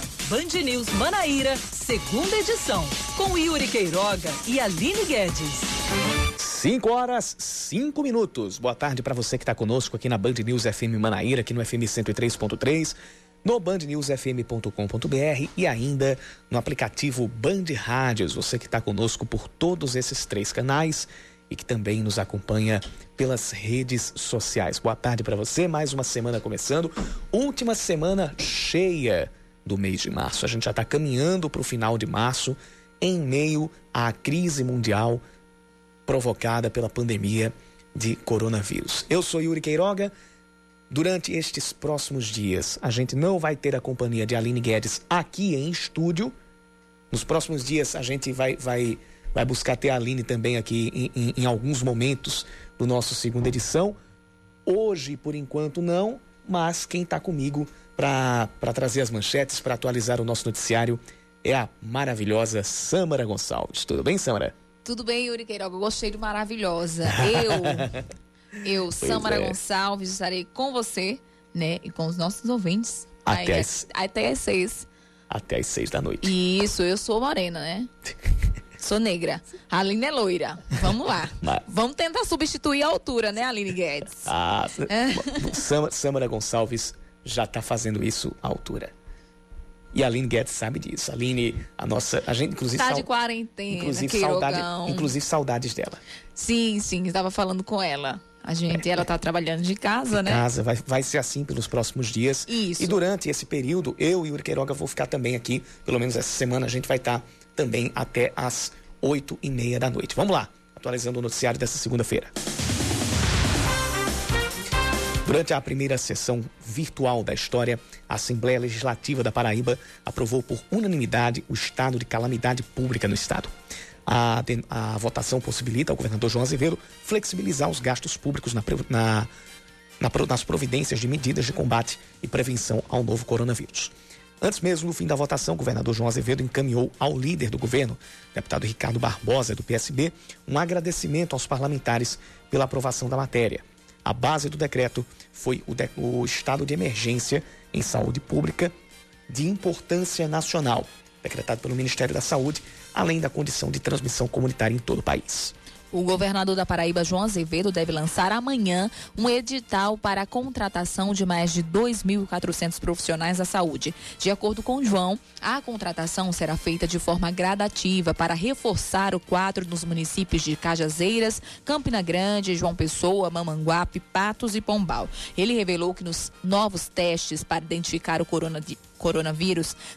agora, Band News Manaíra, segunda edição, com Yuri Queiroga e Aline Guedes. 5 horas, 5 minutos. Boa tarde para você que está conosco aqui na Band News FM Manaíra, aqui no FM 103.3, no bandnewsfm.com.br e ainda no aplicativo Band Rádios. Você que está conosco por todos esses três canais e que também nos acompanha pelas redes sociais. Boa tarde para você, mais uma semana começando, última semana cheia do mês de março. A gente já está caminhando para o final de março, em meio à crise mundial provocada pela pandemia de coronavírus. Eu sou Yuri Queiroga. Durante estes próximos dias, a gente não vai ter a companhia de Aline Guedes aqui em estúdio. Nos próximos dias, a gente vai, vai vai buscar ter a Aline também aqui em, em, em alguns momentos do nosso segunda edição. Hoje, por enquanto, não, mas quem está comigo para trazer as manchetes, para atualizar o nosso noticiário, é a maravilhosa Samara Gonçalves. Tudo bem, Samara? Tudo bem, Yuri Queiroga. Eu gostei de maravilhosa. Eu, eu, Samara é. Gonçalves, estarei com você, né, e com os nossos ouvintes. Até, aí, as... até às seis. Até às seis da noite. Isso, eu sou morena, né? Sou negra. A Aline é loira. Vamos lá. Mas... Vamos tentar substituir a altura, né, Aline Guedes? Ah, é. Samara Gonçalves já está fazendo isso à altura. E a Aline Guedes sabe disso. A Aline, a nossa. A gente, inclusive. Está de quarentena. Inclusive, saudade, inclusive, saudades dela. Sim, sim. Estava falando com ela. A gente, é, ela está trabalhando de casa, de né? Casa, vai, vai ser assim pelos próximos dias. Isso. E durante esse período, eu e o Queiroga vou ficar também aqui. Pelo menos essa semana a gente vai estar tá também até às oito e meia da noite. Vamos lá, atualizando o noticiário dessa segunda-feira. Durante a primeira sessão virtual da história, a Assembleia Legislativa da Paraíba aprovou por unanimidade o estado de calamidade pública no estado. A, a votação possibilita ao governador João Azevedo flexibilizar os gastos públicos na, na, na, nas providências de medidas de combate e prevenção ao novo coronavírus. Antes mesmo do fim da votação, o governador João Azevedo encaminhou ao líder do governo, deputado Ricardo Barbosa, do PSB, um agradecimento aos parlamentares pela aprovação da matéria. A base do decreto foi o, de, o estado de emergência em saúde pública de importância nacional, decretado pelo Ministério da Saúde, além da condição de transmissão comunitária em todo o país. O governador da Paraíba, João Azevedo, deve lançar amanhã um edital para a contratação de mais de 2.400 profissionais da saúde. De acordo com João, a contratação será feita de forma gradativa para reforçar o quadro nos municípios de Cajazeiras, Campina Grande, João Pessoa, Mamanguape, Patos e Pombal. Ele revelou que nos novos testes para identificar o coronavírus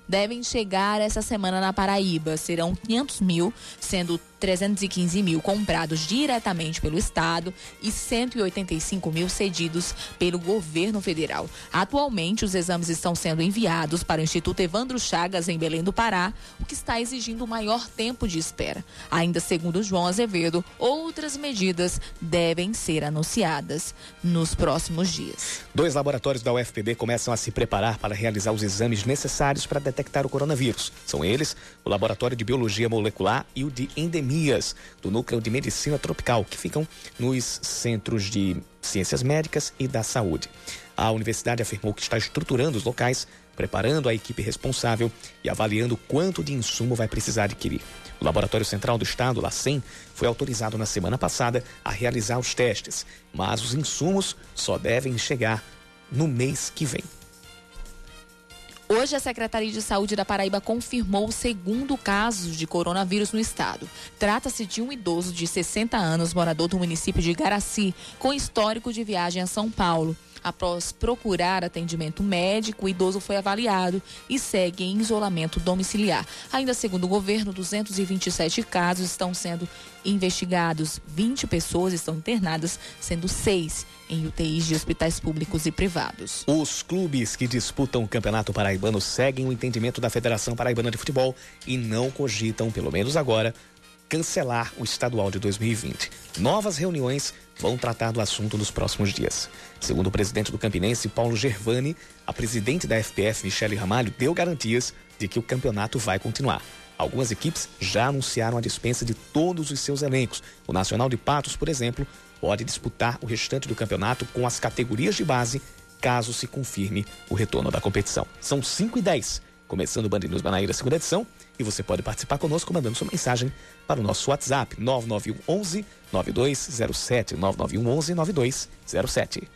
devem chegar essa semana na Paraíba. Serão 500 mil, sendo 315 mil comprados diretamente pelo Estado e 185 mil cedidos pelo governo federal. Atualmente, os exames estão sendo enviados para o Instituto Evandro Chagas, em Belém do Pará, o que está exigindo maior tempo de espera. Ainda segundo João Azevedo, outras medidas devem ser anunciadas nos próximos dias. Dois laboratórios da UFPB começam a se preparar para realizar os exames necessários para detectar o coronavírus. São eles o Laboratório de Biologia Molecular e o de Endemia endemias do Núcleo de Medicina Tropical, que ficam nos Centros de Ciências Médicas e da Saúde. A universidade afirmou que está estruturando os locais, preparando a equipe responsável e avaliando quanto de insumo vai precisar adquirir. O Laboratório Central do Estado, LACEN, foi autorizado na semana passada a realizar os testes, mas os insumos só devem chegar no mês que vem. Hoje, a Secretaria de Saúde da Paraíba confirmou o segundo caso de coronavírus no estado. Trata-se de um idoso de 60 anos, morador do município de Garaci, com histórico de viagem a São Paulo. Após procurar atendimento médico, o idoso foi avaliado e segue em isolamento domiciliar. Ainda segundo o governo, 227 casos estão sendo investigados. 20 pessoas estão internadas, sendo seis em UTIs de hospitais públicos e privados. Os clubes que disputam o Campeonato Paraibano seguem o entendimento da Federação Paraibana de Futebol e não cogitam, pelo menos agora, cancelar o estadual de 2020. Novas reuniões vão tratar do assunto nos próximos dias. Segundo o presidente do Campinense, Paulo Gervani, a presidente da FPF, Michele Ramalho, deu garantias de que o campeonato vai continuar. Algumas equipes já anunciaram a dispensa de todos os seus elencos. O Nacional de Patos, por exemplo, pode disputar o restante do campeonato com as categorias de base, caso se confirme o retorno da competição. São 5 e 10. começando o Band News Manaíra, segunda edição. E você pode participar conosco mandando sua mensagem para o nosso WhatsApp 99111 9207 99111 9207.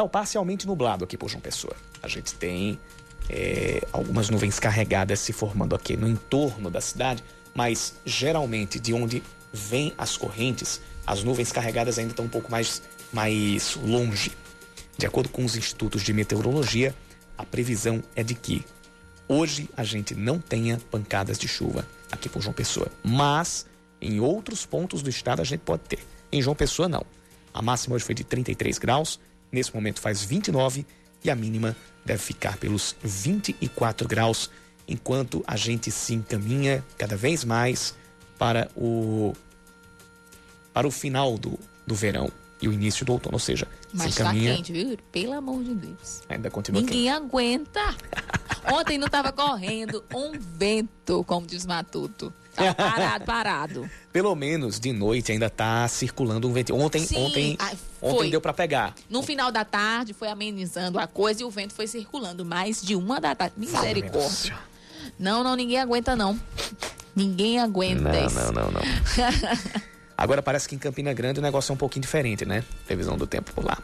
Céu parcialmente nublado aqui por João Pessoa. A gente tem é, algumas nuvens carregadas se formando aqui no entorno da cidade, mas geralmente de onde vêm as correntes, as nuvens carregadas ainda estão um pouco mais, mais longe. De acordo com os institutos de meteorologia, a previsão é de que hoje a gente não tenha pancadas de chuva aqui por João Pessoa, mas em outros pontos do estado a gente pode ter. Em João Pessoa, não. A máxima hoje foi de 33 graus, nesse momento faz 29 e a mínima deve ficar pelos 24 graus, enquanto a gente se encaminha cada vez mais para o para o final do, do verão e o início do outono, ou seja, Mas se tá encaminha quente, viu? Pelo amor de Deus. ainda continua quente. Ninguém aguenta. Ontem não tava correndo um vento, como diz Matuto. Tava parado, parado. Pelo menos de noite ainda tá circulando um vento. Ontem, Sim, ontem, ai, ontem deu para pegar. No final da tarde foi amenizando a coisa e o vento foi circulando. Mais de uma da tarde. Misericórdia. Não, não, ninguém aguenta, não. Ninguém aguenta Não, isso. não, não, não. Agora parece que em Campina Grande o negócio é um pouquinho diferente, né? Previsão do tempo por lá.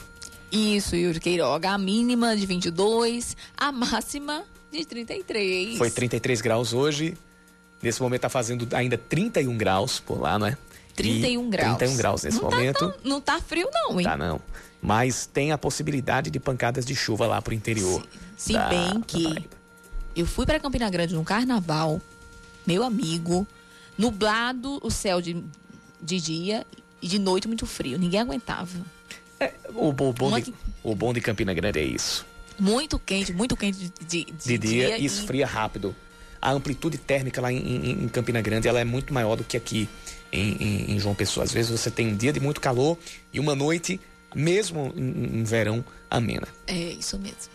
Isso, Yuri Queiroga. A mínima de 22, a máxima de 33. Foi 33 graus hoje. Nesse momento tá fazendo ainda 31 graus por lá, não é? 31 E graus. 31 graus nesse não momento. Tá tão- não tá frio, não, hein? Tá não. Mas tem a possibilidade de pancadas de chuva lá pro interior. Se da- bem que eu fui para Campina Grande no carnaval, meu amigo, nublado o céu de, de dia e de noite muito frio. Ninguém aguentava. É, o, bo- bom Uma de, o bom de Campina Grande é isso. Muito quente, muito quente de, de, de De dia e- esfria rápido. A amplitude térmica lá em, em- Campina Grande ela é muito maior do que aqui em, em- em João Pessoa. Às vezes você tem um dia de muito calor e uma noite, mesmo em verão, amena. É isso mesmo.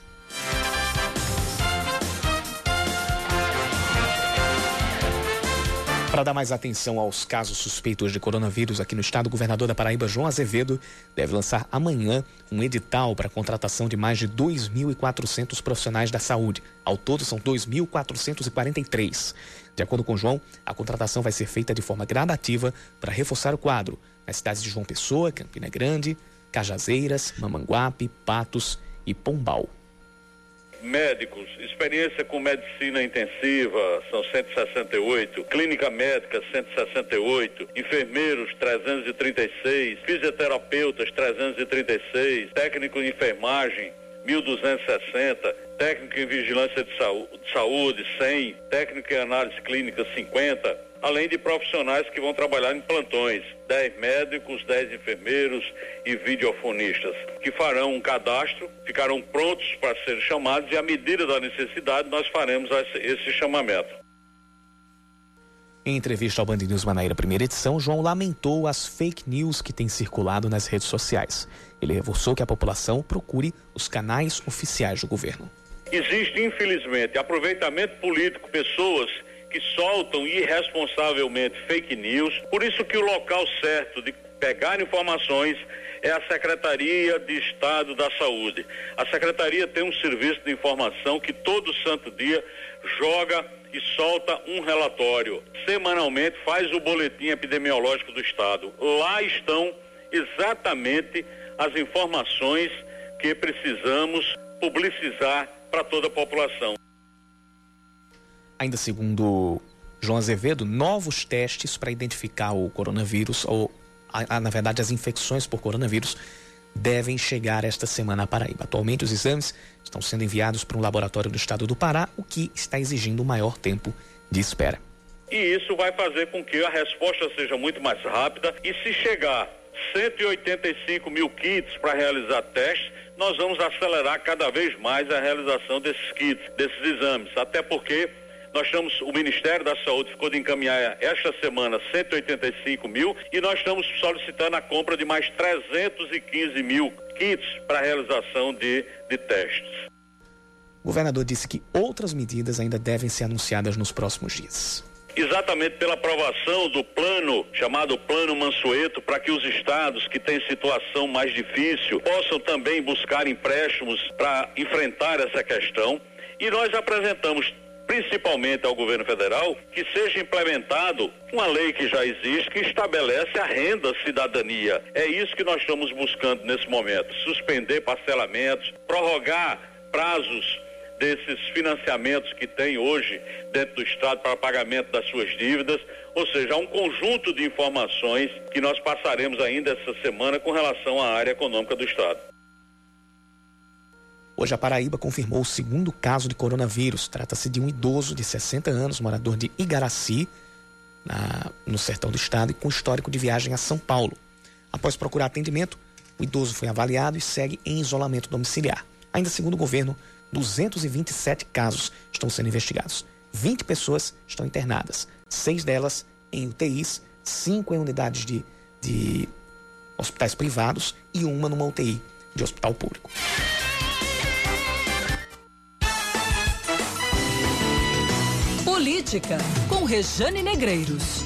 Para dar mais atenção aos casos suspeitos de coronavírus aqui no estado, o governador da Paraíba, João Azevedo, deve lançar amanhã um edital para a contratação de mais de 2.400 profissionais da saúde. Ao todo, são 2.443. De acordo com João, a contratação vai ser feita de forma gradativa para reforçar o quadro nas cidades de João Pessoa, Campina Grande, Cajazeiras, Mamanguape, Patos e Pombal. Médicos, experiência com medicina intensiva, são 168, clínica médica, 168, enfermeiros, 336, fisioterapeutas, 336, técnico em enfermagem, 1.260, técnico em vigilância de de saúde, 100, técnico em análise clínica, 50, além de profissionais que vão trabalhar em plantões, 10 médicos, 10 enfermeiros e videofonistas, que farão um cadastro, ficarão prontos para serem chamados e, à medida da necessidade, nós faremos esse, chamamento. Em entrevista ao Band News Manaíra, primeira edição, João lamentou as fake news que têm circulado nas redes sociais. Ele reforçou que a população procure os canais oficiais do governo. Existe, infelizmente, aproveitamento político, pessoas que soltam irresponsavelmente fake news. Por isso que o local certo de pegar informações é a Secretaria de Estado da Saúde. A Secretaria tem um serviço de informação que todo santo dia joga e solta um relatório. Semanalmente faz o boletim epidemiológico do Estado. Lá estão exatamente as informações que precisamos publicizar para toda a população. Ainda segundo João Azevedo, novos testes para identificar o coronavírus, ou, a- a- na verdade, as infecções por coronavírus, devem chegar esta semana à Paraíba. Atualmente, os exames estão sendo enviados para um laboratório do estado do Pará, o que está exigindo maior tempo de espera. E isso vai fazer com que a resposta seja muito mais rápida. E se chegar 185 mil kits para realizar testes, nós vamos acelerar cada vez mais a realização desses kits, desses exames. Até porque Nós estamos, o Ministério da Saúde ficou de encaminhar esta semana 185 mil e nós estamos solicitando a compra de mais 315 mil kits para a realização de, de testes. O governador disse que outras medidas ainda devem ser anunciadas nos próximos dias exatamente pela aprovação do plano chamado Plano Mansueto, para que os estados que têm situação mais difícil possam também buscar empréstimos para enfrentar essa questão. E nós apresentamos principalmente ao governo federal, que seja implementado uma lei que já existe, que estabelece a renda cidadania. É isso que nós estamos buscando nesse momento: suspender parcelamentos, prorrogar prazos desses financiamentos que tem hoje dentro do Estado para pagamento das suas dívidas, ou seja, há um conjunto de informações que nós passaremos ainda essa semana com relação à área econômica do Estado. Hoje a Paraíba confirmou o segundo caso de coronavírus. Trata-se de um idoso de 60 anos, morador de Igaraci, na, no sertão do estado, e com histórico de viagem a São Paulo. Após procurar atendimento, o idoso foi avaliado e segue em isolamento domiciliar. Ainda segundo o governo, 227 casos estão sendo investigados. 20 pessoas estão internadas, seis delas em UTIs, cinco em unidades de, de hospitais privados e uma numa UTI de hospital público. Política com Rejane Negreiros.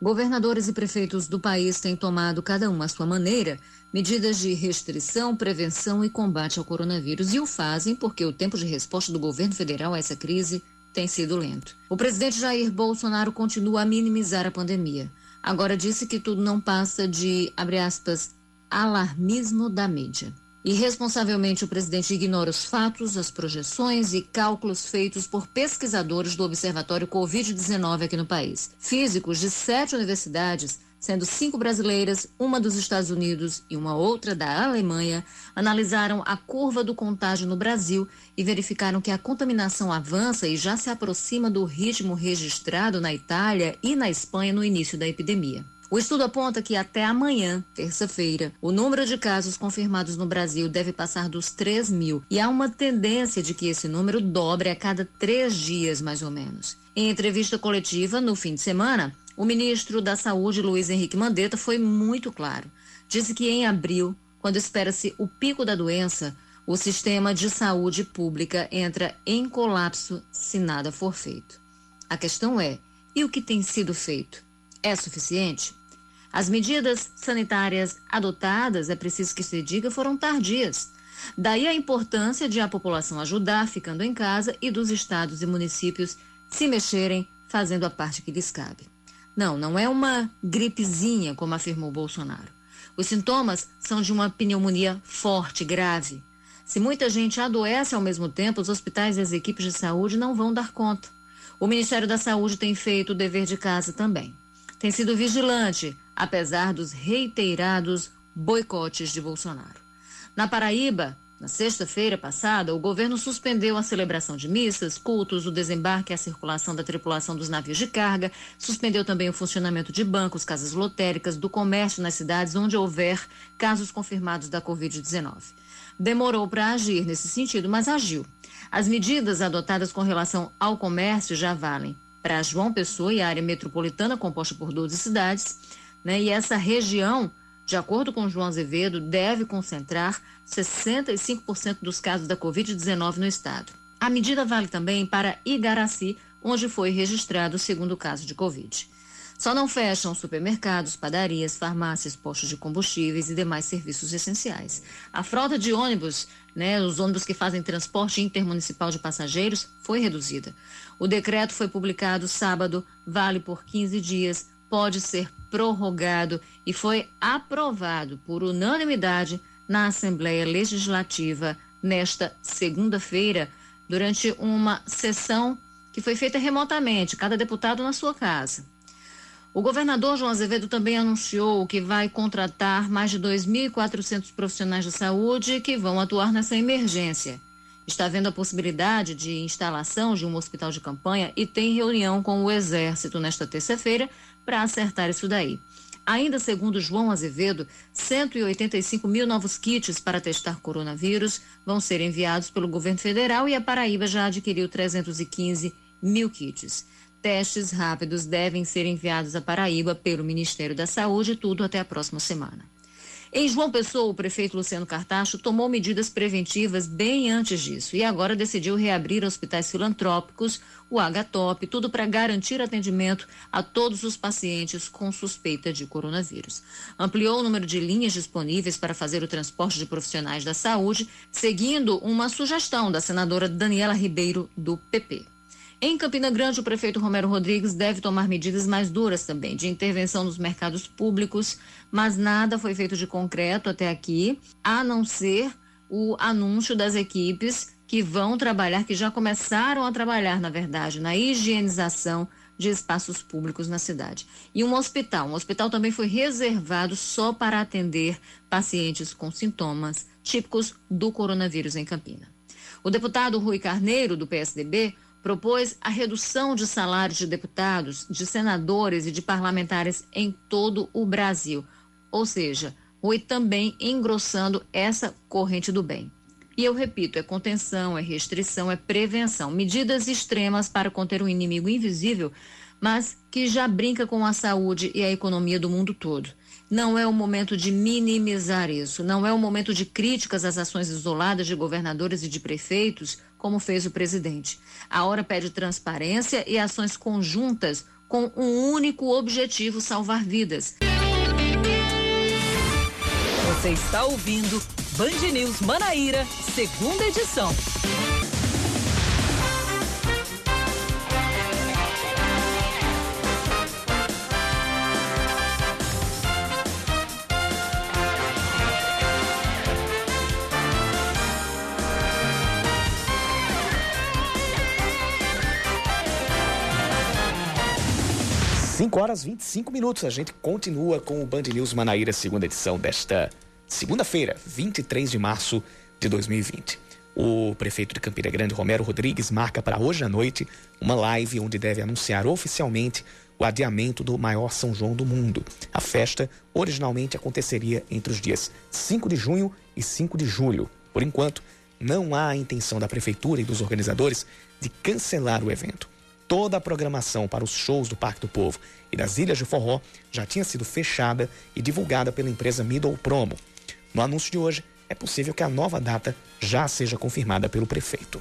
Governadores e prefeitos do país têm tomado, cada um à sua maneira, medidas de restrição, prevenção e combate ao coronavírus e o fazem porque o tempo de resposta do governo federal a essa crise tem sido lento. O presidente Jair Bolsonaro continua a minimizar a pandemia. Agora disse que tudo não passa de, abre aspas, alarmismo da mídia. Irresponsavelmente, o presidente ignora os fatos, as projeções e cálculos feitos por pesquisadores do Observatório Covid-19 aqui no país. Físicos de sete universidades, sendo cinco brasileiras, uma dos Estados Unidos e uma outra da Alemanha, analisaram a curva do contágio no Brasil e verificaram que a contaminação avança e já se aproxima do ritmo registrado na Itália e na Espanha no início da epidemia. O estudo aponta que até amanhã, terça-feira, o número de casos confirmados no Brasil deve passar dos 3 mil e há uma tendência de que esse número dobre a cada três dias, mais ou menos. Em entrevista coletiva no fim de semana, o ministro da Saúde, Luiz Henrique Mandetta, foi muito claro. Disse que em abril, quando espera-se o pico da doença, o sistema de saúde pública entra em colapso se nada for feito. A questão é: e o que tem sido feito? É suficiente? As medidas sanitárias adotadas, é preciso que se diga, foram tardias. Daí a importância de a população ajudar ficando em casa e dos estados e municípios se mexerem fazendo a parte que lhes cabe. Não, não é uma gripezinha, como afirmou Bolsonaro. Os sintomas são de uma pneumonia forte, grave. Se muita gente adoece ao mesmo tempo, os hospitais e as equipes de saúde não vão dar conta. O Ministério da Saúde tem feito o dever de casa também. Tem sido vigilante apesar dos reiterados boicotes de Bolsonaro. Na Paraíba, na sexta-feira passada, o governo suspendeu a celebração de missas, cultos, o desembarque e a circulação da tripulação dos navios de carga, suspendeu também o funcionamento de bancos, casas lotéricas, do comércio nas cidades onde houver casos confirmados da Covid-19. Demorou para agir nesse sentido, mas agiu. As medidas adotadas com relação ao comércio já valem para João Pessoa e a área metropolitana composta por 12 cidades né? E essa região, de acordo com João Azevedo, deve concentrar 65% dos casos da Covid-19 no estado. A medida vale também para Igaraci, onde foi registrado o segundo caso de Covid. Só não fecham supermercados, padarias, farmácias, postos de combustíveis e demais serviços essenciais. A frota de ônibus, né, os ônibus que fazem transporte intermunicipal de passageiros, foi reduzida. O decreto foi publicado sábado, vale por 15 dias, pode ser prorrogado e foi aprovado por unanimidade na Assembleia Legislativa nesta segunda-feira, durante uma sessão que foi feita remotamente, cada deputado na sua casa. O governador João Azevedo também anunciou que vai contratar mais de 2.400 profissionais de saúde que vão atuar nessa emergência. Está vendo a possibilidade de instalação de um hospital de campanha e tem reunião com o Exército nesta terça-feira para acertar isso daí. Ainda segundo João Azevedo, 185 mil novos kits para testar coronavírus vão ser enviados pelo governo federal e a Paraíba já adquiriu 315 mil kits. Testes rápidos devem ser enviados à Paraíba pelo Ministério da Saúde, tudo até a próxima semana. Em João Pessoa, o prefeito Luciano Cartacho tomou medidas preventivas bem antes disso e agora decidiu reabrir hospitais filantrópicos, o HTOP, tudo para garantir atendimento a todos os pacientes com suspeita de coronavírus. Ampliou o número de linhas disponíveis para fazer o transporte de profissionais da saúde, seguindo uma sugestão da senadora Daniela Ribeiro, do PP. Em Campina Grande, o prefeito Romero Rodrigues deve tomar medidas mais duras também, de intervenção nos mercados públicos, mas nada foi feito de concreto até aqui, a não ser o anúncio das equipes que vão trabalhar, que já começaram a trabalhar, na verdade, na higienização de espaços públicos na cidade. E um hospital. Um hospital também foi reservado só para atender pacientes com sintomas típicos do coronavírus em Campina. O deputado Rui Carneiro, do PSDB, propôs a redução de salários de deputados, de senadores e de parlamentares em todo o Brasil. Ou seja, foi também engrossando essa corrente do bem. E eu repito, é contenção, é restrição, é prevenção, medidas extremas para conter um inimigo invisível, mas que já brinca com a saúde e a economia do mundo todo. Não é o momento de minimizar isso, não é o momento de críticas às ações isoladas de governadores e de prefeitos, como fez o presidente. A hora pede transparência e ações conjuntas com um único objetivo: salvar vidas. Você está ouvindo Band News Manaíra, segunda edição. 5 horas 25 minutos. A gente continua com o Band News Manaíra, segunda edição desta segunda-feira, 23 de março de 2020. O prefeito de Campina Grande, Romero Rodrigues, marca para hoje à noite uma live onde deve anunciar oficialmente o adiamento do maior São João do mundo. A festa originalmente aconteceria entre os dias 5 de junho e 5 de julho. Por enquanto, não há a intenção da prefeitura e dos organizadores de cancelar o evento toda a programação para os shows do Parque do Povo e das Ilhas de Forró já tinha sido fechada e divulgada pela empresa Middle Promo. No anúncio de hoje, é possível que a nova data já seja confirmada pelo prefeito.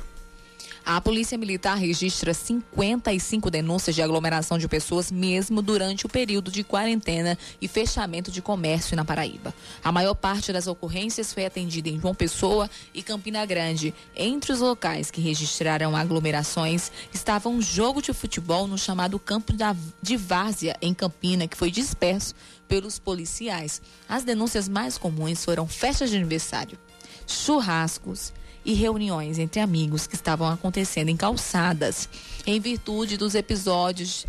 A Polícia Militar registra 55 denúncias de aglomeração de pessoas mesmo durante o período de quarentena e fechamento de comércio na Paraíba. A maior parte das ocorrências foi atendida em João Pessoa e Campina Grande. Entre os locais que registraram aglomerações estava um jogo de futebol no chamado Campo de Várzea, em Campina, que foi disperso pelos policiais. As denúncias mais comuns foram festas de aniversário, churrascos e reuniões entre amigos que estavam acontecendo em calçadas, em virtude dos episódios.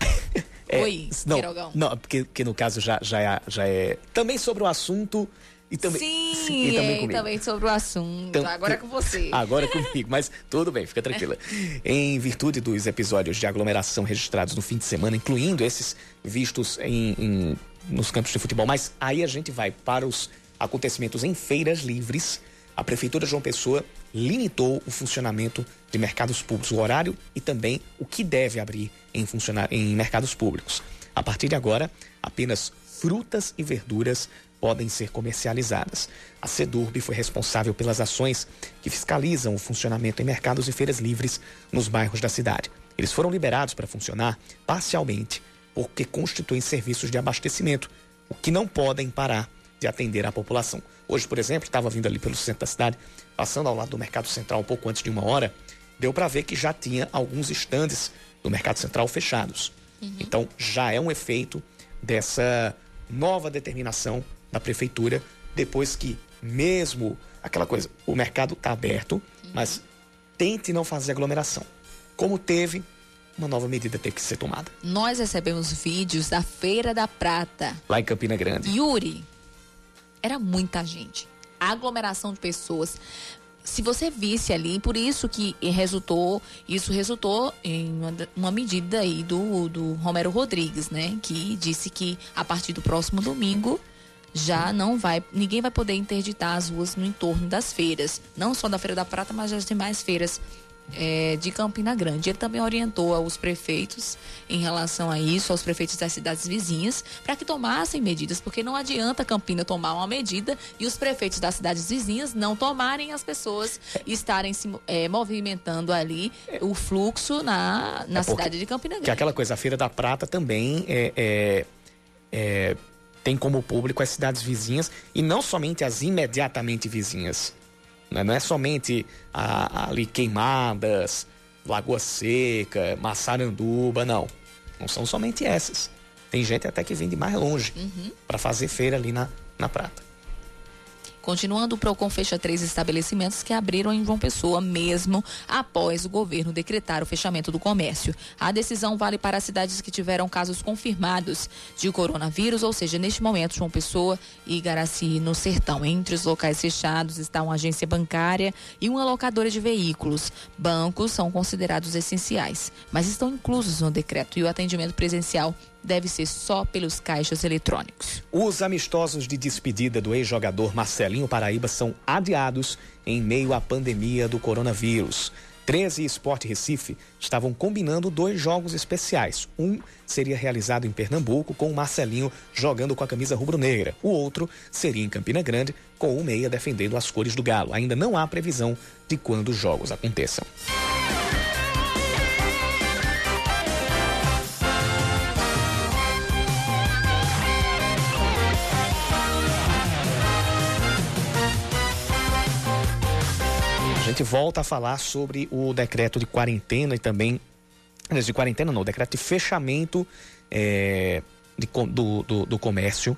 É, Oi, não, Queirogão. Não, porque, porque no caso já, já, é, já é também sobre o assunto e também, sim, sim e também, é, também sobre o assunto. Então, agora é com você. Agora é comigo, mas tudo bem, fica tranquila. em virtude dos episódios de aglomeração registrados no fim de semana, incluindo esses vistos em, em, nos campos de futebol, mas aí a gente vai para os acontecimentos em feiras livres a Prefeitura de João Pessoa limitou o funcionamento de mercados públicos, o horário e também o que deve abrir em, funcionar, em mercados públicos. A partir de agora, apenas frutas e verduras podem ser comercializadas. A SEDURB foi responsável pelas ações que fiscalizam o funcionamento em mercados e feiras livres nos bairros da cidade. Eles foram liberados para funcionar parcialmente porque constituem serviços de abastecimento, o que não podem parar de atender a população. Hoje, por exemplo, estava vindo ali pelo centro da cidade, passando ao lado do Mercado Central um pouco antes de uma hora, deu para ver que já tinha alguns estandes do Mercado Central fechados. Uhum. Então, já é um efeito dessa nova determinação da prefeitura, depois que, mesmo aquela coisa, o mercado está aberto, uhum. mas tente não fazer aglomeração. Como teve, uma nova medida teve que ser tomada. Nós recebemos vídeos da Feira da Prata. Lá em Campina Grande. Yuri, era muita gente. Aglomeração de pessoas. se você visse ali, por isso que resultou, isso resultou em uma, uma, medida aí do, do Romero Rodrigues, né? Que disse que a partir do próximo domingo já não vai, ninguém vai poder interditar as ruas no entorno das feiras, não só da Feira da Prata, mas das demais feiras é, de Campina Grande. Ele também orientou aos prefeitos em relação a isso, aos prefeitos das cidades vizinhas, para que tomassem medidas, porque não adianta Campina tomar uma medida e os prefeitos das cidades vizinhas não tomarem as pessoas estarem se é, movimentando ali o fluxo na, na é cidade de Campina Grande. Que aquela coisa, a Feira da Prata também é, é, é tem como público as cidades vizinhas e não somente as imediatamente vizinhas. Né? Não é somente a, ali queimadas, Lagoa Seca, Massaranduba, não. Não são somente essas. Tem gente até que vem de mais longe uhum. para fazer feira ali na, na Prata. Continuando, o PROCON fecha três estabelecimentos que abriram em João Pessoa, mesmo após o governo decretar o fechamento do comércio. A decisão vale para as cidades que tiveram casos confirmados de coronavírus, ou seja, neste momento, João Pessoa e Garaci no Sertão. Entre os locais fechados está uma agência bancária e uma locadora de veículos. Bancos são considerados essenciais, mas estão inclusos no decreto e o atendimento presencial deve ser só pelos caixas eletrônicos. Os amistosos de despedida do ex-jogador Marcelinho Paraíba são adiados em meio à pandemia do coronavírus. 13 e Sport Recife estavam combinando dois jogos especiais. Um seria realizado em Pernambuco, com o Marcelinho jogando com a camisa rubro-negra. O outro seria em Campina Grande, com o Meia defendendo as cores do Galo. Ainda não há previsão de quando os jogos aconteçam. Gente volta a falar sobre o decreto de quarentena e também. De quarentena não, decreto de fechamento é, de, do, do, do comércio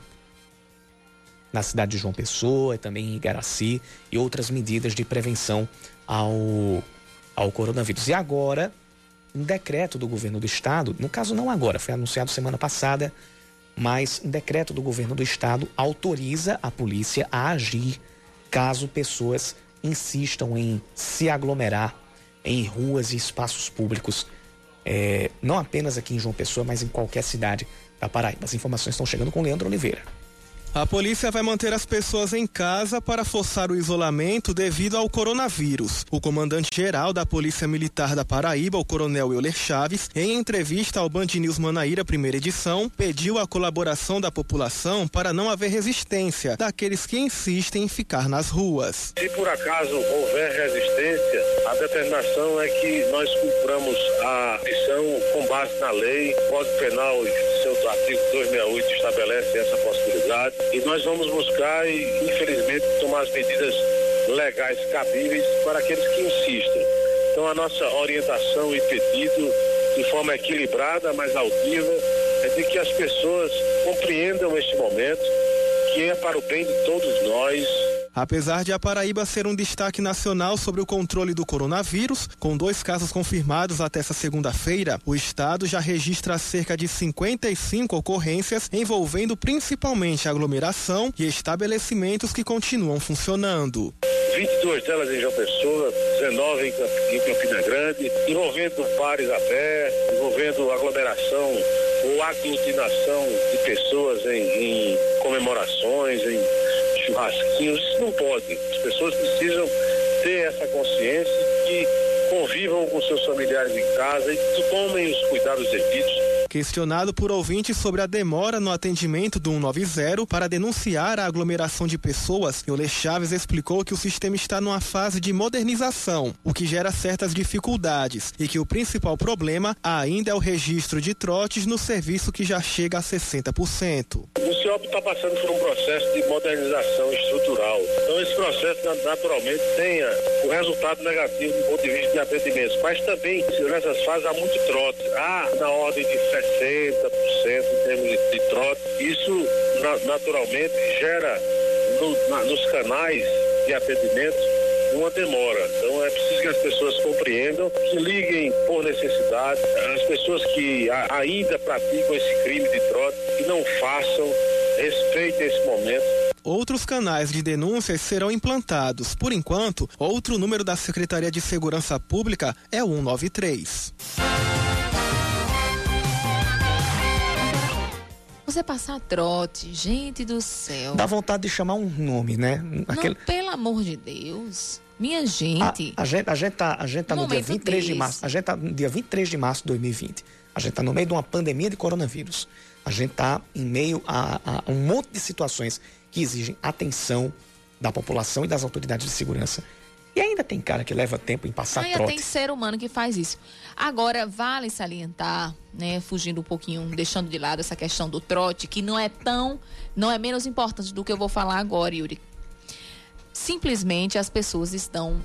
na cidade de João Pessoa e também em Igaraci e outras medidas de prevenção ao, ao coronavírus. E agora, um decreto do governo do estado, no caso não agora, foi anunciado semana passada, mas um decreto do governo do estado autoriza a polícia a agir caso pessoas insistam em se aglomerar em ruas e espaços públicos, é, não apenas aqui em João Pessoa, mas em qualquer cidade da Paraíba. As informações estão chegando com Leandro Oliveira. A polícia vai manter as pessoas em casa para forçar o isolamento devido ao coronavírus. O comandante-geral da Polícia Militar da Paraíba, o coronel Euler Chaves, em entrevista ao Band News Manaíra, primeira edição, pediu a colaboração da população para não haver resistência daqueles que insistem em ficar nas ruas. Se por acaso houver resistência, a determinação é que nós cumpramos a missão com base na lei, Código Penal, artigo 268 estabelece essa possibilidade e nós vamos buscar e, infelizmente, tomar as medidas legais cabíveis para aqueles que insistem. Então, a nossa orientação e pedido, de forma equilibrada, mas altiva, é de que as pessoas compreendam este momento, que é para o bem de todos nós, Apesar de a Paraíba ser um destaque nacional sobre o controle do coronavírus, com dois casos confirmados até essa segunda-feira, o estado já registra cerca de 55 ocorrências envolvendo principalmente aglomeração e estabelecimentos que continuam funcionando. 22 delas em João Pessoa, 19 em Campina Grande, envolvendo bares abertos, envolvendo aglomeração ou aglutinação de pessoas em, em comemorações, em churrasquinhos, isso não pode. As pessoas precisam ter essa consciência que convivam com seus familiares em casa e tomem os cuidados devidos Questionado por ouvintes sobre a demora no atendimento do 190 para denunciar a aglomeração de pessoas, Yolê Chaves explicou que o sistema está numa fase de modernização, o que gera certas dificuldades e que o principal problema ainda é o registro de trotes no serviço que já chega a 60%. O CIOP está passando por um processo de modernização estrutural. Então esse processo naturalmente tenha o resultado negativo do ponto de vista de atendimento, mas também nessas fases há muito trote. Há na ordem de 60% em termos de, de trote. Isso na, naturalmente gera no, na, nos canais de atendimento uma demora. Então é preciso que as pessoas compreendam, que liguem por necessidade, as pessoas que a, ainda praticam esse crime de trote, que não façam, respeitem esse momento outros canais de denúncias serão implantados. Por enquanto, outro número da Secretaria de Segurança Pública é o 193. Você passar trote, gente do céu. Dá vontade de chamar um nome, né? Aquele... Não, pelo amor de Deus. Minha gente. A, a gente, a gente tá, a gente tá no dia 23 desse. de março. A gente tá no dia 23 de março de 2020. A gente tá no meio de uma pandemia de coronavírus. A gente tá em meio a, a um monte de situações que exigem atenção da população e das autoridades de segurança. E ainda tem cara que leva tempo em passar ainda trote. tem ser humano que faz isso. Agora, vale salientar, né, fugindo um pouquinho, deixando de lado essa questão do trote, que não é tão, não é menos importante do que eu vou falar agora, Yuri. Simplesmente as pessoas estão,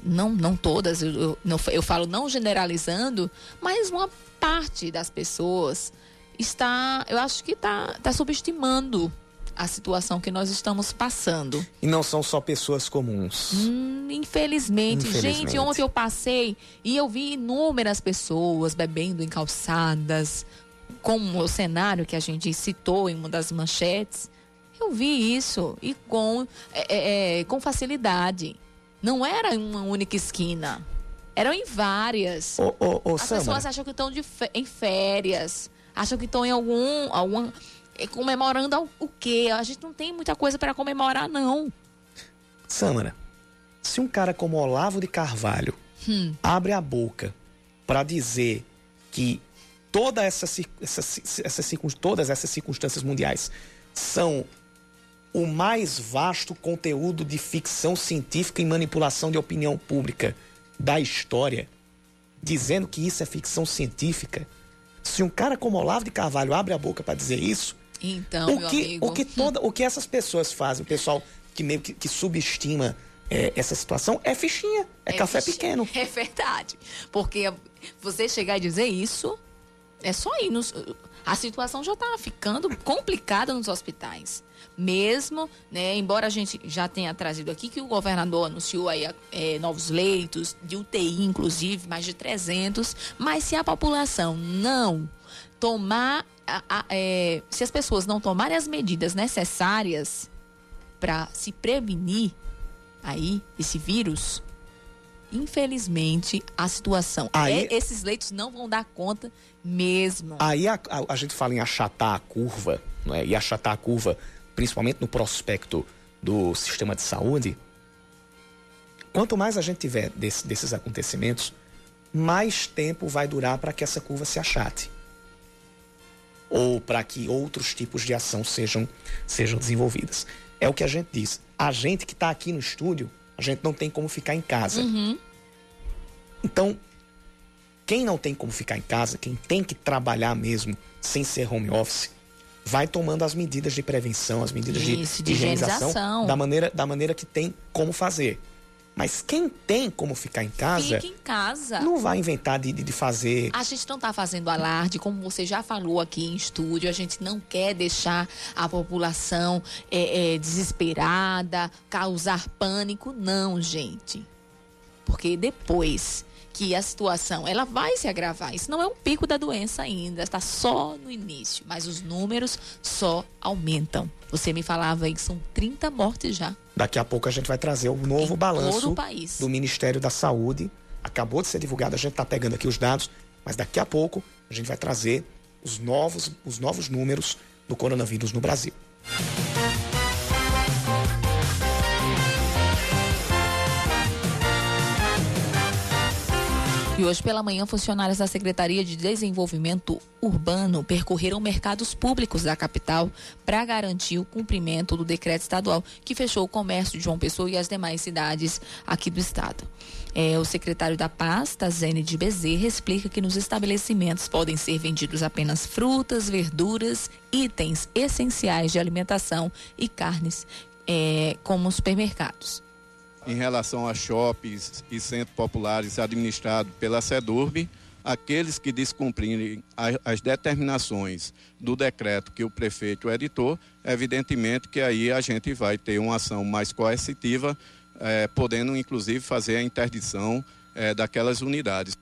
não, não todas, eu, eu, eu falo não generalizando, mas uma parte das pessoas está, eu acho que está tá subestimando a situação que nós estamos passando. E não são só pessoas comuns. Hum, infelizmente. infelizmente. Gente, ontem eu passei e eu vi inúmeras pessoas bebendo em calçadas, como o cenário que a gente citou em uma das manchetes. Eu vi isso e com, é, é, é com facilidade. Não era em uma única esquina. Eram em várias. Ô, ô, ô, As pessoas acham que estão de, em férias, acham que estão em algum, alguma comemorando o quê? A gente não tem muita coisa para comemorar, não. Samara, se um cara como Olavo de Carvalho hum. abre a boca para dizer que toda essa, essa, essa, todas essas circunstâncias mundiais são o mais vasto conteúdo de ficção científica e manipulação de opinião pública da história, dizendo que isso é ficção científica. Se um cara como Olavo de Carvalho abre a boca para dizer isso, então, o que, amigo. O que, toda, o que essas pessoas fazem, o pessoal que meio que, que subestima é, essa situação, é fichinha, é, é café fichinha. pequeno. É verdade. Porque você chegar e dizer isso, é só ir nos. A situação já está ficando complicada nos hospitais. Mesmo, né, embora a gente já tenha trazido aqui que o governador anunciou aí é, novos leitos, de UTI inclusive, mais de 300, mas se a população não tomar a, a, é, se as pessoas não tomarem as medidas necessárias para se prevenir aí esse vírus, infelizmente a situação aí, é, esses leitos não vão dar conta mesmo. Aí a, a, a gente fala em achatar a curva, não é? E achatar a curva, principalmente no prospecto do sistema de saúde. Quanto mais a gente tiver desse, desses acontecimentos, mais tempo vai durar para que essa curva se achate ou para que outros tipos de ação sejam, sejam desenvolvidas. É o que a gente diz. A gente que está aqui no estúdio, a gente não tem como ficar em casa. Uhum. Então, quem não tem como ficar em casa, quem tem que trabalhar mesmo sem ser home office, vai tomando as medidas de prevenção, as medidas Isso, de, de higienização da maneira, da maneira que tem como fazer. Mas quem tem como ficar em casa. Fica em casa. Não vai inventar de, de fazer. A gente não está fazendo alarde, como você já falou aqui em estúdio. A gente não quer deixar a população é, é, desesperada, causar pânico. Não, gente. Porque depois que a situação ela vai se agravar. Isso não é um pico da doença ainda, está só no início, mas os números só aumentam. Você me falava aí que são 30 mortes já. Daqui a pouco a gente vai trazer o novo em balanço do Ministério da Saúde. Acabou de ser divulgado, a gente está pegando aqui os dados, mas daqui a pouco a gente vai trazer os novos, os novos números do coronavírus no Brasil. E hoje pela manhã, funcionários da Secretaria de Desenvolvimento Urbano percorreram mercados públicos da capital para garantir o cumprimento do decreto estadual que fechou o comércio de João Pessoa e as demais cidades aqui do estado. É, o secretário da pasta, Zene de Bezerra, explica que nos estabelecimentos podem ser vendidos apenas frutas, verduras, itens essenciais de alimentação e carnes, é, como supermercados em relação a shoppings e centros populares administrados pela SEDURB, aqueles que descumprirem as determinações do decreto que o prefeito editou, evidentemente que aí a gente vai ter uma ação mais coercitiva, eh, podendo inclusive fazer a interdição eh, daquelas unidades.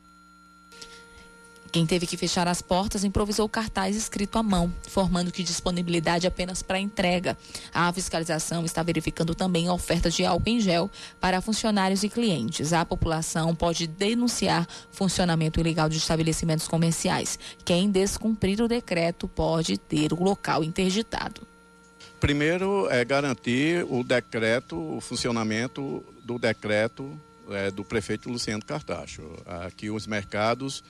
Quem teve que fechar as portas improvisou cartaz escrito à mão, informando que disponibilidade apenas para entrega. A fiscalização está verificando também a oferta de álcool em gel para funcionários e clientes. A população pode denunciar funcionamento ilegal de estabelecimentos comerciais. Quem descumprir o decreto pode ter o local interditado. Primeiro é garantir o decreto, o funcionamento do decreto é, do prefeito Luciano Cartacho. Aqui os mercados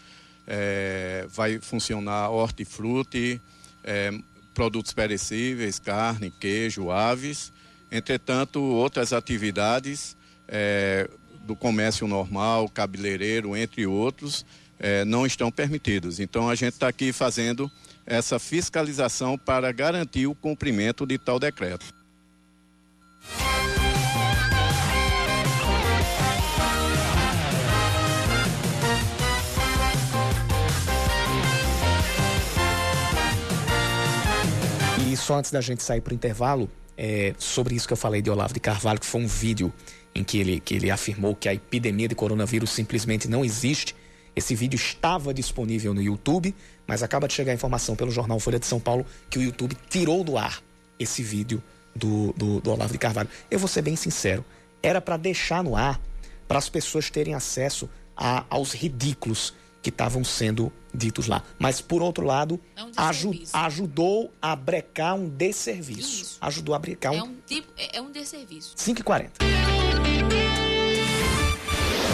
é, vai funcionar hortifruti, é, produtos perecíveis, carne, queijo, aves. Entretanto, outras atividades é, do comércio normal, cabeleireiro, entre outros, é, não estão permitidos. Então, a gente está aqui fazendo essa fiscalização para garantir o cumprimento de tal decreto. E só antes da gente sair para o intervalo, é, sobre isso que eu falei de Olavo de Carvalho, que foi um vídeo em que ele, que ele afirmou que a epidemia de coronavírus simplesmente não existe. Esse vídeo estava disponível no YouTube, mas acaba de chegar a informação pelo jornal Folha de São Paulo que o YouTube tirou do ar esse vídeo do, do, do Olavo de Carvalho. Eu vou ser bem sincero, era para deixar no ar para as pessoas terem acesso a, aos ridículos que estavam sendo ditos lá. Mas, por outro lado, é um aju ajudou a brecar um desserviço. Isso. Ajudou a brecar um... É um, tipo, é, é um desserviço. 5h40.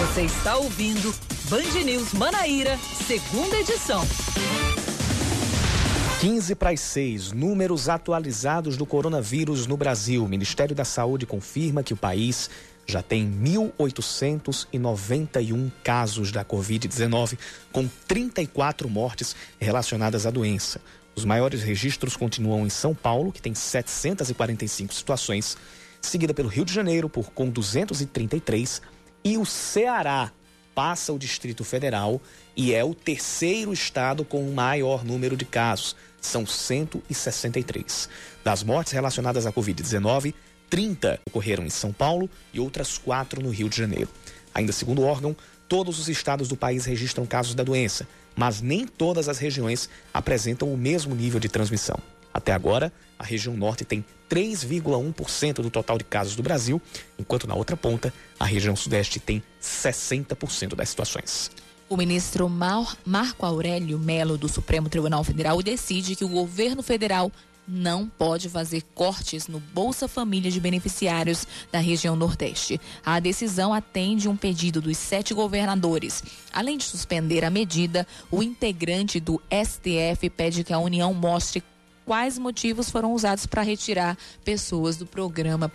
Você está ouvindo Band News Manaíra, segunda edição. 15 para as 6, números atualizados do coronavírus no Brasil. O Ministério da Saúde confirma que o país já tem 1.891 casos da Covid-19, com 34 mortes relacionadas à doença. Os maiores registros continuam em São Paulo, que tem 745 situações, seguida pelo Rio de Janeiro, por, com 233, e o Ceará passa o Distrito Federal e é o terceiro estado com o maior número de casos, são 163. Das mortes relacionadas à Covid-19, 30 ocorreram em São Paulo e outras quatro no Rio de Janeiro. Ainda segundo o órgão, todos os estados do país registram casos da doença, mas nem todas as regiões apresentam o mesmo nível de transmissão. Até agora, a região norte tem 3,1% do total de casos do Brasil, enquanto na outra ponta, a região sudeste tem 60% das situações. O ministro Mar Marco Aurélio Melo, do Supremo Tribunal Federal, decide que o governo federal não pode fazer cortes no Bolsa Família de beneficiários da região Nordeste. A decisão atende um pedido dos sete governadores. Além de suspender a medida, o integrante do STF pede que a União mostre quais motivos foram usados para retirar pessoas do programa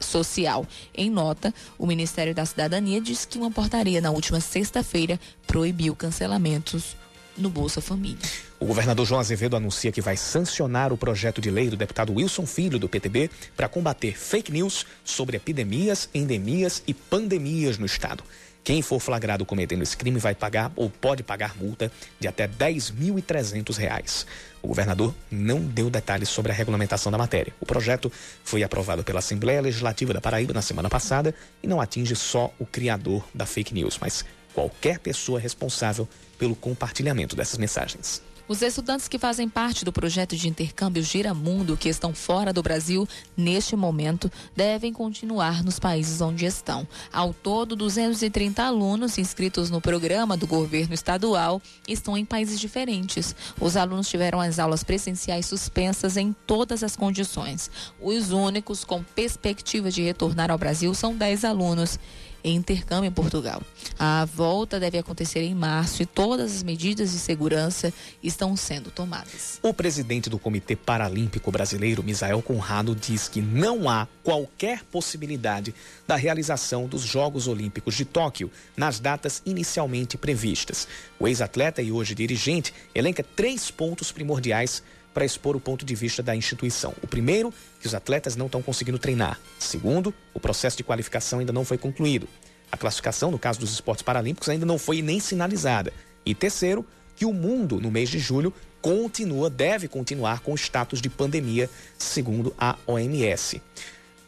social. Em nota, o Ministério da Cidadania disse que uma portaria na última sexta-feira proibiu cancelamentos no Bolsa Família. O governador João Azevedo anuncia que vai sancionar o projeto de lei do deputado Wilson Filho, do PTB, para combater fake news sobre epidemias, endemias e pandemias no estado. Quem for flagrado cometendo esse crime vai pagar ou pode pagar multa de até R$ 10.300. O governador não deu detalhes sobre a regulamentação da matéria. O projeto foi aprovado pela Assembleia Legislativa da Paraíba na semana passada e não atinge só o criador da fake news, mas qualquer pessoa responsável pelo compartilhamento dessas mensagens. Os estudantes que fazem parte do projeto de intercâmbio Giramundo, que estão fora do Brasil neste momento, devem continuar nos países onde estão. Ao todo, 230 alunos inscritos no programa do governo estadual estão em países diferentes. Os alunos tiveram as aulas presenciais suspensas em todas as condições. Os únicos com perspectiva de retornar ao Brasil são 10 alunos em intercâmbio em Portugal. A volta deve acontecer em março e todas as medidas de segurança estão sendo tomadas. O presidente do Comitê Paralímpico Brasileiro, Misael Conrado, diz que não há qualquer possibilidade da realização dos Jogos Olímpicos de Tóquio nas datas inicialmente previstas. O ex-atleta e hoje dirigente elenca três pontos primordiais para expor o ponto de vista da instituição. O primeiro, que os atletas não estão conseguindo treinar. Segundo, o processo de qualificação ainda não foi concluído. A classificação, no caso dos esportes paralímpicos, ainda não foi nem sinalizada. E terceiro, que o mundo, no mês de julho, continua, deve continuar com o status de pandemia, segundo a OMS.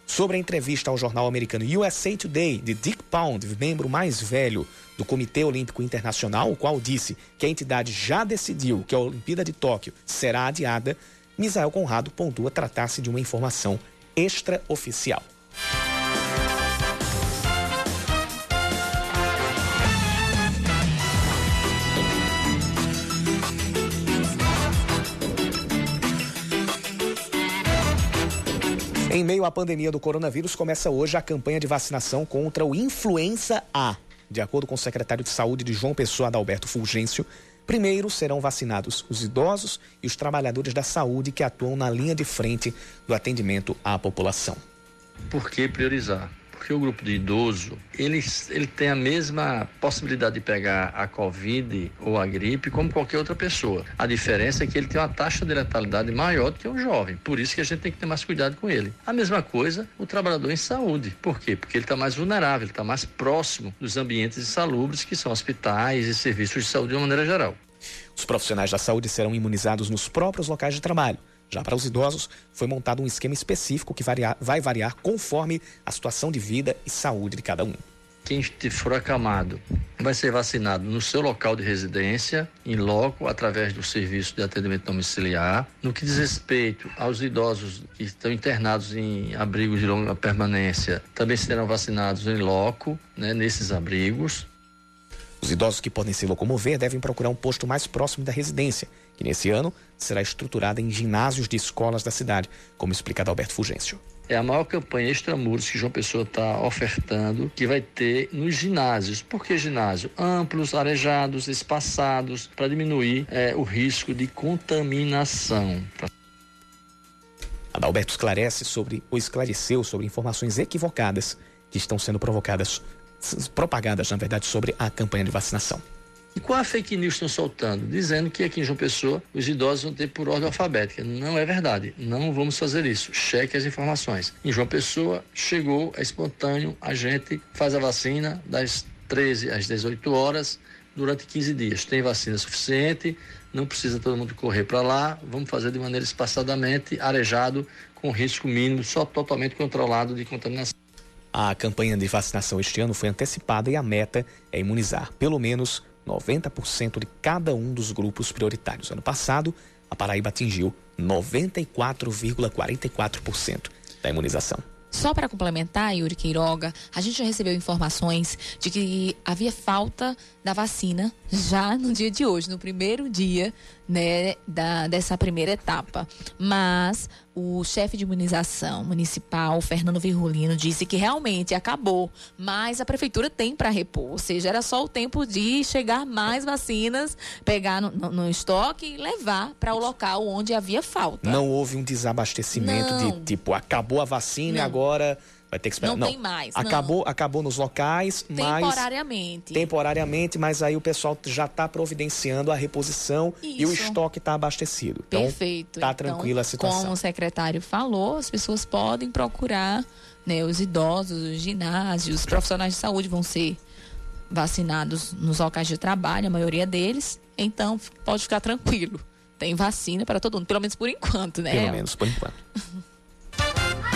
Sobre a entrevista ao jornal americano USA Today de Dick Pound, membro mais velho do Comitê Olímpico Internacional, o qual disse que a entidade já decidiu que a Olimpíada de Tóquio será adiada, Misael Conrado pontua tratar-se de uma informação extraoficial. Em meio à pandemia do coronavírus, começa hoje a campanha de vacinação contra o influenza A. De acordo com o secretário de Saúde de João Pessoa, Adalberto Fulgêncio, primeiro serão vacinados os idosos e os trabalhadores da saúde que atuam na linha de frente do atendimento à população. Por que priorizar? Porque o grupo de idoso, ele, ele tem a mesma possibilidade de pegar a Covid ou a gripe como qualquer outra pessoa. A diferença é que ele tem uma taxa de letalidade maior do que um jovem. Por isso que a gente tem que ter mais cuidado com ele. A mesma coisa o trabalhador em saúde. Por quê? Porque ele está mais vulnerável, ele está mais próximo dos ambientes insalubres, que são hospitais e serviços de saúde de uma maneira geral. Os profissionais da saúde serão imunizados nos próprios locais de trabalho. Já para os idosos, foi montado um esquema específico que varia, vai variar conforme a situação de vida e saúde de cada um. Quem for acamado vai ser vacinado no seu local de residência, em loco, através do serviço de atendimento domiciliar. No que diz respeito aos idosos que estão internados em abrigos de longa permanência, também serão vacinados em loco, né, nesses abrigos. Os idosos que podem se locomover devem procurar um posto mais próximo da residência que nesse ano será estruturada em ginásios de escolas da cidade, como explicado Alberto Fulgêncio. É a maior campanha extramuros que João Pessoa está ofertando, que vai ter nos ginásios. Por que ginásio? Amplos, arejados, espaçados, para diminuir é, o risco de contaminação. Adalberto esclarece sobre, ou esclareceu sobre informações equivocadas que estão sendo provocadas, propagadas, na verdade, sobre a campanha de vacinação. E qual a fake news estão soltando? Dizendo que aqui em João Pessoa os idosos vão ter por ordem alfabética. Não é verdade. Não vamos fazer isso. Cheque as informações. Em João Pessoa chegou, é espontâneo, a gente faz a vacina das 13 às 18 horas durante 15 dias. Tem vacina suficiente, não precisa todo mundo correr para lá. Vamos fazer de maneira espaçadamente, arejado, com risco mínimo, só totalmente controlado de contaminação. A campanha de vacinação este ano foi antecipada e a meta é imunizar pelo menos 90% de cada um dos grupos prioritários. Ano passado, a Paraíba atingiu 94,44% da imunização. Só para complementar, Yuri Queiroga, a gente já recebeu informações de que havia falta da vacina já no dia de hoje, no primeiro dia né, da, dessa primeira etapa. Mas o chefe de imunização municipal, Fernando Virgulino, disse que realmente acabou, mas a prefeitura tem para repor, ou seja, era só o tempo de chegar mais vacinas, pegar no, no, no estoque e levar para o local onde havia falta. Não houve um desabastecimento Não. de tipo, acabou a vacina e agora Vai ter que esperar. Não, não. tem mais. Acabou, não. acabou nos locais, mas. Temporariamente. Temporariamente, mas aí o pessoal já está providenciando a reposição Isso. e o estoque está abastecido. Então, Perfeito. Está então, tranquila a situação. Como o secretário falou, as pessoas podem procurar, né, os idosos, os ginásios, os profissionais de saúde vão ser vacinados nos locais de trabalho, a maioria deles. Então, pode ficar tranquilo. Tem vacina para todo mundo, pelo menos por enquanto, né? Pelo menos por enquanto.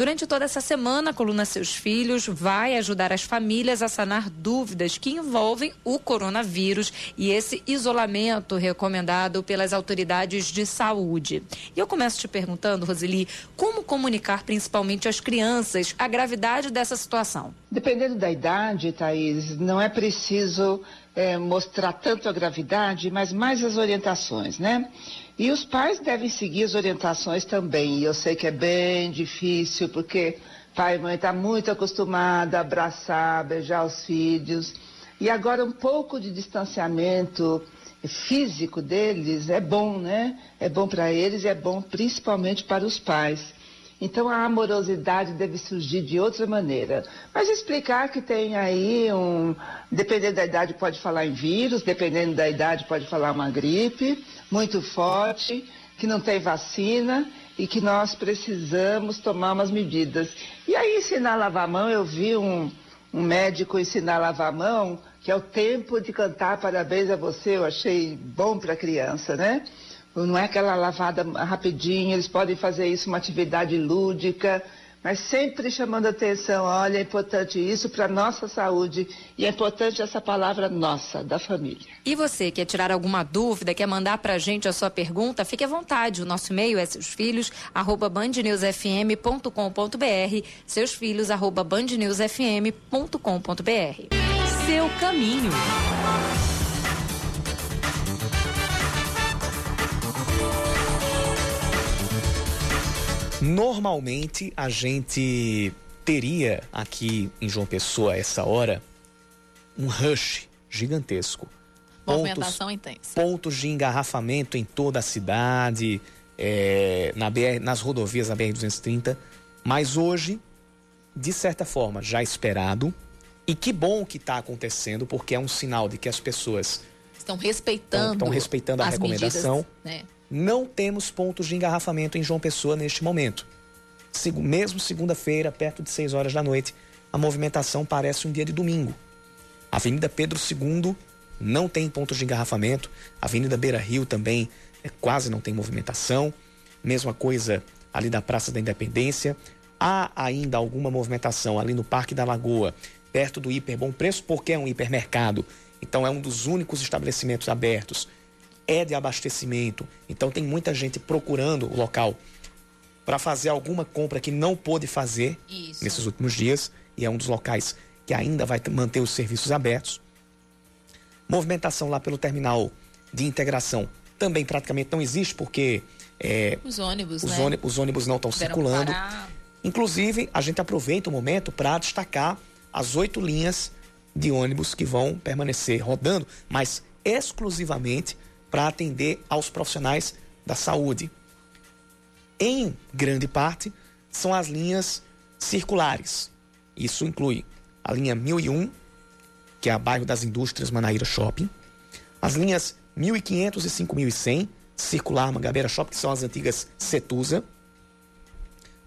Durante toda essa semana, a coluna Seus Filhos vai ajudar as famílias a sanar dúvidas que envolvem o coronavírus e esse isolamento recomendado pelas autoridades de saúde. E eu começo te perguntando, Roseli, como comunicar principalmente às crianças a gravidade dessa situação? Dependendo da idade, Thaís, não é preciso é, mostrar tanto a gravidade, mas mais as orientações, né? E os pais devem seguir as orientações também. E eu sei que é bem difícil, porque pai e mãe estão tá muito acostumados a abraçar, beijar os filhos. E agora um pouco de distanciamento físico deles é bom, né? É bom para eles e é bom principalmente para os pais. Então a amorosidade deve surgir de outra maneira. Mas explicar que tem aí um. Dependendo da idade, pode falar em vírus, dependendo da idade, pode falar uma gripe muito forte, que não tem vacina e que nós precisamos tomar umas medidas. E aí ensinar a lavar a mão, eu vi um, um médico ensinar a lavar a mão, que é o tempo de cantar parabéns a você, eu achei bom para a criança, né? Não é aquela lavada rapidinho, eles podem fazer isso uma atividade lúdica, mas sempre chamando atenção, olha, é importante isso para nossa saúde e é importante essa palavra nossa, da família. E você quer tirar alguma dúvida, quer mandar para a gente a sua pergunta, fique à vontade. O nosso e-mail é seusfilhos, arroba bandnewsfm.com.br, seusfilhos, arroba bandnewsfm.com.br. Seu caminho. Normalmente a gente teria aqui em João Pessoa, a essa hora, um rush gigantesco. Movimentação pontos, intensa. Pontos de engarrafamento em toda a cidade, é, na BR, nas rodovias da BR-230. Mas hoje, de certa forma, já esperado. E que bom que está acontecendo, porque é um sinal de que as pessoas estão respeitando, estão respeitando a recomendação. Medidas, né? Não temos pontos de engarrafamento em João Pessoa neste momento. Mesmo segunda-feira, perto de 6 horas da noite, a movimentação parece um dia de domingo. A Avenida Pedro II não tem pontos de engarrafamento. A Avenida Beira Rio também é, quase não tem movimentação. Mesma coisa ali da Praça da Independência. Há ainda alguma movimentação ali no Parque da Lagoa, perto do Hiper Bom Preço, porque é um hipermercado. Então é um dos únicos estabelecimentos abertos é de abastecimento. Então tem muita gente procurando o local para fazer alguma compra que não pôde fazer Isso. nesses últimos dias e é um dos locais que ainda vai manter os serviços abertos. Movimentação lá pelo terminal de integração também praticamente não existe porque é, os ônibus, os, né? ônibus, os ônibus não estão circulando. Parar. Inclusive, a gente aproveita o momento para destacar as oito linhas de ônibus que vão permanecer rodando, mas exclusivamente para atender aos profissionais da saúde. Em grande parte, são as linhas circulares. Isso inclui a linha 1001, que é a bairro das Indústrias Manaíra Shopping, as linhas 1500 e 5100, circular Mangabeira Shopping, que são as antigas Setusa,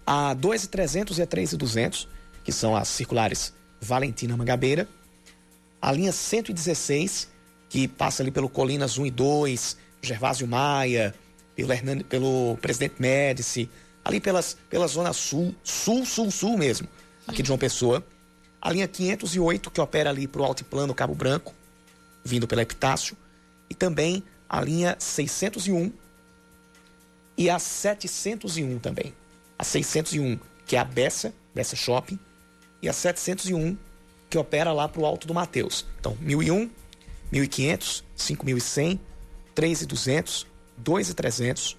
a 2300 e a 3200, que são as circulares Valentina Mangabeira, a linha 116, que passa ali pelo Colinas 1 e 2, Gervásio Maia, pelo, Hernani, pelo Presidente Médici, ali pelas, pela Zona Sul, Sul, Sul, Sul mesmo, aqui de João Pessoa. A linha 508, que opera ali para o Altiplano Cabo Branco, vindo pela Epitácio. E também a linha 601 e a 701 também. A 601, que é a Bessa, Bessa Shopping, e a 701, que opera lá para o Alto do Mateus. Então, 1001, 1.500, 5.100, 3.200, 2.300,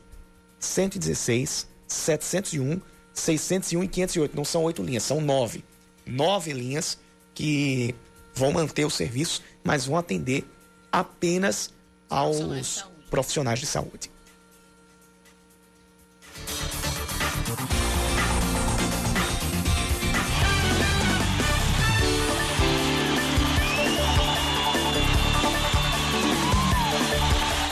116, 701, 601 e 508. Não são oito linhas, são nove. Nove linhas que vão manter o serviço, mas vão atender apenas aos profissionais de saúde.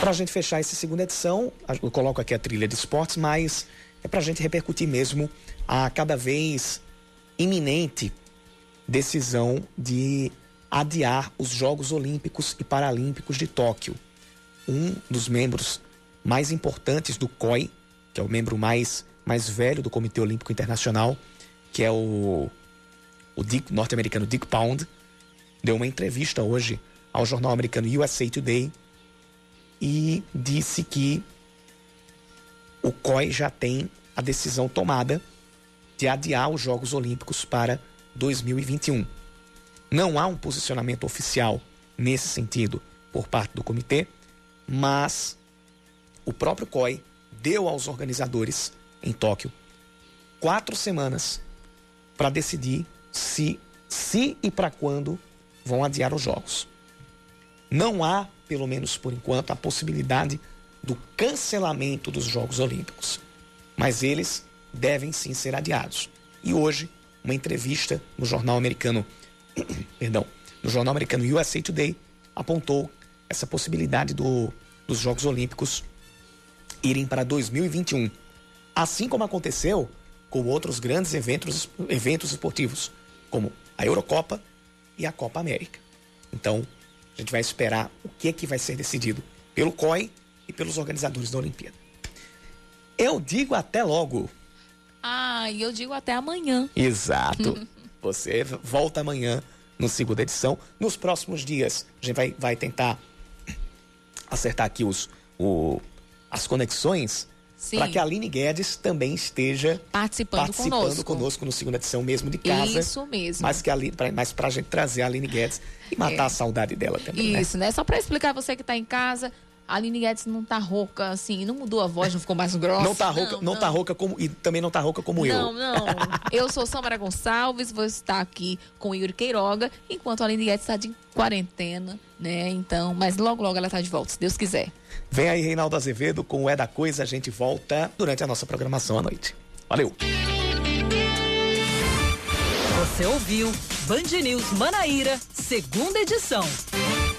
Para a gente fechar essa segunda edição, eu coloco aqui a trilha de esportes, mas é para a gente repercutir mesmo a cada vez iminente decisão de adiar os Jogos Olímpicos e Paralímpicos de Tóquio. Um dos membros mais importantes do COI, que é o membro mais, mais velho do Comitê Olímpico Internacional, que é o, o norte-americano Dick Pound, deu uma entrevista hoje ao jornal americano USA Today e disse que o COI já tem a decisão tomada de adiar os Jogos Olímpicos para 2021. Não há um posicionamento oficial nesse sentido por parte do comitê, mas o próprio COI deu aos organizadores em Tóquio quatro semanas para decidir se, se e para quando vão adiar os Jogos. Não há pelo menos por enquanto, a possibilidade do cancelamento dos Jogos Olímpicos. Mas eles devem sim ser adiados. E hoje, uma entrevista no jornal americano, perdão, no jornal americano USA Today, apontou essa possibilidade do, dos Jogos Olímpicos irem para 2021. Assim como aconteceu com outros grandes eventos, eventos esportivos, como a Eurocopa e a Copa América. Então, a gente vai esperar o que é que vai ser decidido pelo COI e pelos organizadores da Olimpíada. Eu digo até logo. Ah, e eu digo até amanhã. Exato. Você volta amanhã no segunda edição. Nos próximos dias, a gente vai, vai tentar acertar aqui os, o, as conexões para que a Aline Guedes também esteja participando, participando conosco. conosco no segunda edição mesmo de casa. Isso mesmo. Mas que ali, mas pra gente trazer a Aline Guedes e matar É. a saudade dela também. Isso, né? Só para explicar você que tá em casa, a Aline Guedes não tá rouca, assim, não mudou a voz, não ficou mais grossa. Não tá rouca, não, tá rouca como e também não tá rouca como eu. Não, não. Eu sou Samara Gonçalves, vou estar aqui com o Yuri Queiroga, enquanto a Aline Guedes está de quarentena, né? Então, mas logo, logo ela tá de volta, se Deus quiser. Vem aí Reinaldo Azevedo com o É da Coisa, a gente volta durante a nossa programação à noite. Valeu. Você ouviu Band News Manaíra, segunda edição.